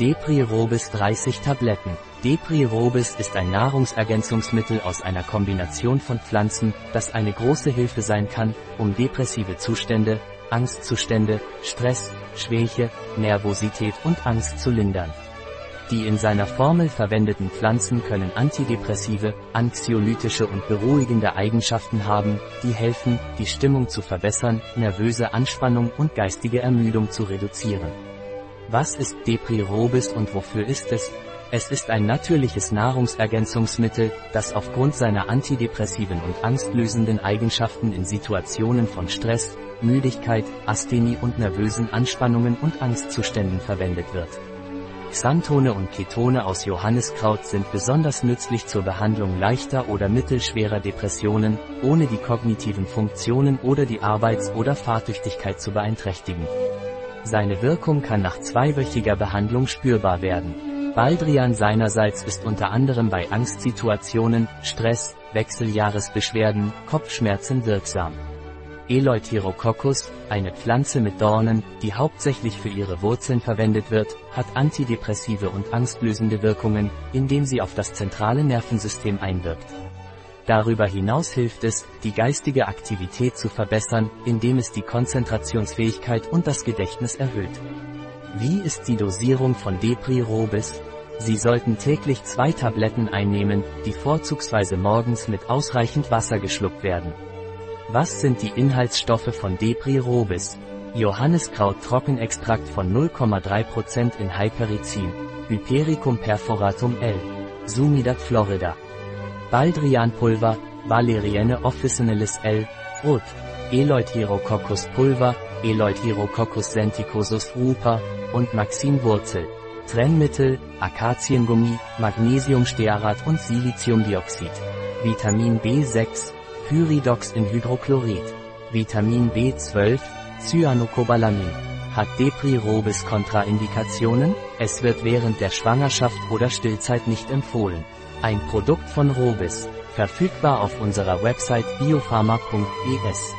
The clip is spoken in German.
Depri-Robis 30 Tabletten. Depri-Robis ist ein Nahrungsergänzungsmittel aus einer Kombination von Pflanzen, das eine große Hilfe sein kann, um depressive Zustände, Angstzustände, Stress, Schwäche, Nervosität und Angst zu lindern. Die in seiner Formel verwendeten Pflanzen können antidepressive, anxiolytische und beruhigende Eigenschaften haben, die helfen, die Stimmung zu verbessern, nervöse Anspannung und geistige Ermüdung zu reduzieren. Was ist Depri-Robis und wofür ist es? Es ist ein natürliches Nahrungsergänzungsmittel, das aufgrund seiner antidepressiven und angstlösenden Eigenschaften in Situationen von Stress, Müdigkeit, Asthenie und nervösen Anspannungen und Angstzuständen verwendet wird. Xanthone und Ketone aus Johanniskraut sind besonders nützlich zur Behandlung leichter oder mittelschwerer Depressionen, ohne die kognitiven Funktionen oder die Arbeits- oder Fahrtüchtigkeit zu beeinträchtigen. Seine Wirkung kann nach zweiwöchiger Behandlung spürbar werden. Baldrian seinerseits ist unter anderem bei Angstsituationen, Stress, Wechseljahresbeschwerden, Kopfschmerzen wirksam. Eleutherococcus, eine Pflanze mit Dornen, die hauptsächlich für ihre Wurzeln verwendet wird, hat antidepressive und angstlösende Wirkungen, indem sie auf das zentrale Nervensystem einwirkt. Darüber hinaus hilft es, die geistige Aktivität zu verbessern, indem es die Konzentrationsfähigkeit und das Gedächtnis erhöht. Wie ist die Dosierung von Depri-Robis? Sie sollten täglich zwei Tabletten einnehmen, die vorzugsweise morgens mit ausreichend Wasser geschluckt werden. Was sind die Inhaltsstoffe von Depri-Robis? Johanniskraut Trockenextrakt von 0,3% in Hypericin, Hypericum perforatum L. Sumidat florida. Baldrianpulver, Valerienne officinalis L. Rot. Eleutherococcus Pulver, Eleutherococcus senticosus ruper und Maxinwurzel. Trennmittel, Akaziengummi, Magnesiumstearat und Siliziumdioxid. Vitamin B6, Pyridox in Hydrochlorid. Vitamin B12, Cyanocobalamin. Hat Depri-Robis Kontraindikationen? Es wird während der Schwangerschaft oder Stillzeit nicht empfohlen. Ein Produkt von Robis. Verfügbar auf unserer Website biopharma.es.